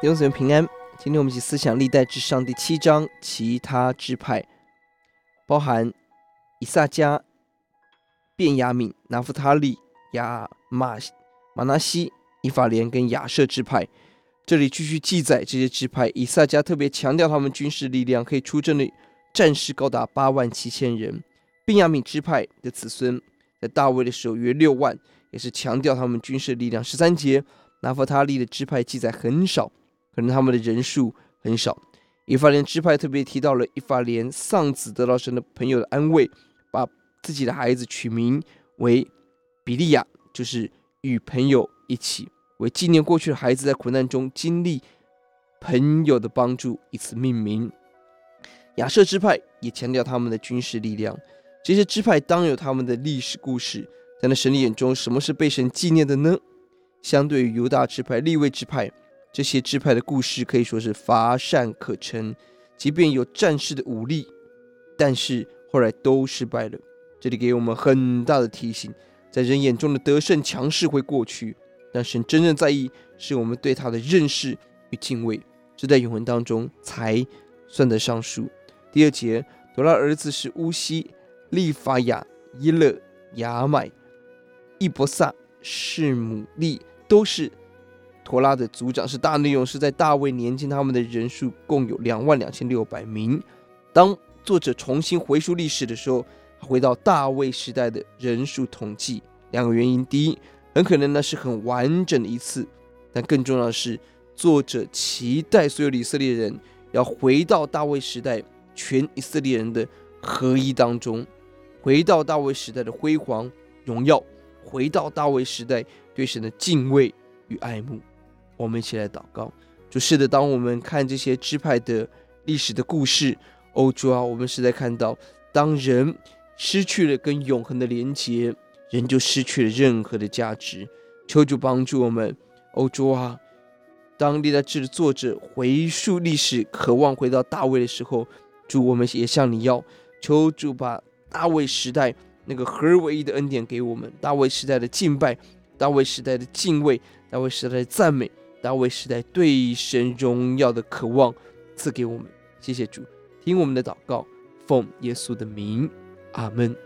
弟兄姊妹平安。今天我们一起思想历代至上第七章，其他支派包含以萨迦、便雅悯、拿弗他利、亚玛玛拿西、以法莲跟亚设支派。这里继续记载这些支派。以萨迦特别强调他们军事力量可以出征的战士高达八万七千人。便雅悯支派的子孙在大卫的时候约六万，也是强调他们军事力量。十三节。拿弗他利的支派记载很少，可能他们的人数很少。以法莲支派特别提到了以法莲丧子得到神的朋友的安慰，把自己的孩子取名为比利亚，就是与朋友一起，为纪念过去的孩子在苦难中经历朋友的帮助，以此命名。亚设支派也强调他们的军事力量。这些支派当有他们的历史故事，但在神的眼中，什么是被神纪念的呢？相对于犹大支派、利未支派，这些支派的故事可以说是乏善可陈。即便有战士的武力，但是后来都失败了。这里给我们很大的提醒：在人眼中的得胜强势会过去，但神真正在意是我们对他的认识与敬畏，这在永恒当中才算得上数。第二节，朵拉儿子是乌西、利法亚、伊勒、雅买、易伯萨、示玛利。都是陀拉的族长，是大内用，是在大卫年间，他们的人数共有两万两千六百名。当作者重新回溯历史的时候，回到大卫时代的人数统计，两个原因：第一，很可能呢是很完整的一次；但更重要的是，作者期待所有以色列人要回到大卫时代全以色列人的合一当中，回到大卫时代的辉煌荣耀，回到大卫时代。对神的敬畏与爱慕，我们一起来祷告。主是的，当我们看这些支派的历史的故事，哦主啊，我们是在看到，当人失去了跟永恒的连结，人就失去了任何的价值。求主帮助我们，哦主啊，当历代志的作者回溯历史，渴望回到大卫的时候，主我们也向你要，求主把大卫时代那个合而为一的恩典给我们，大卫时代的敬拜。大卫时代的敬畏，大卫时代的赞美，大卫时代对神荣耀的渴望赐给我们谢谢主听我们的祷告奉耶稣的名阿门。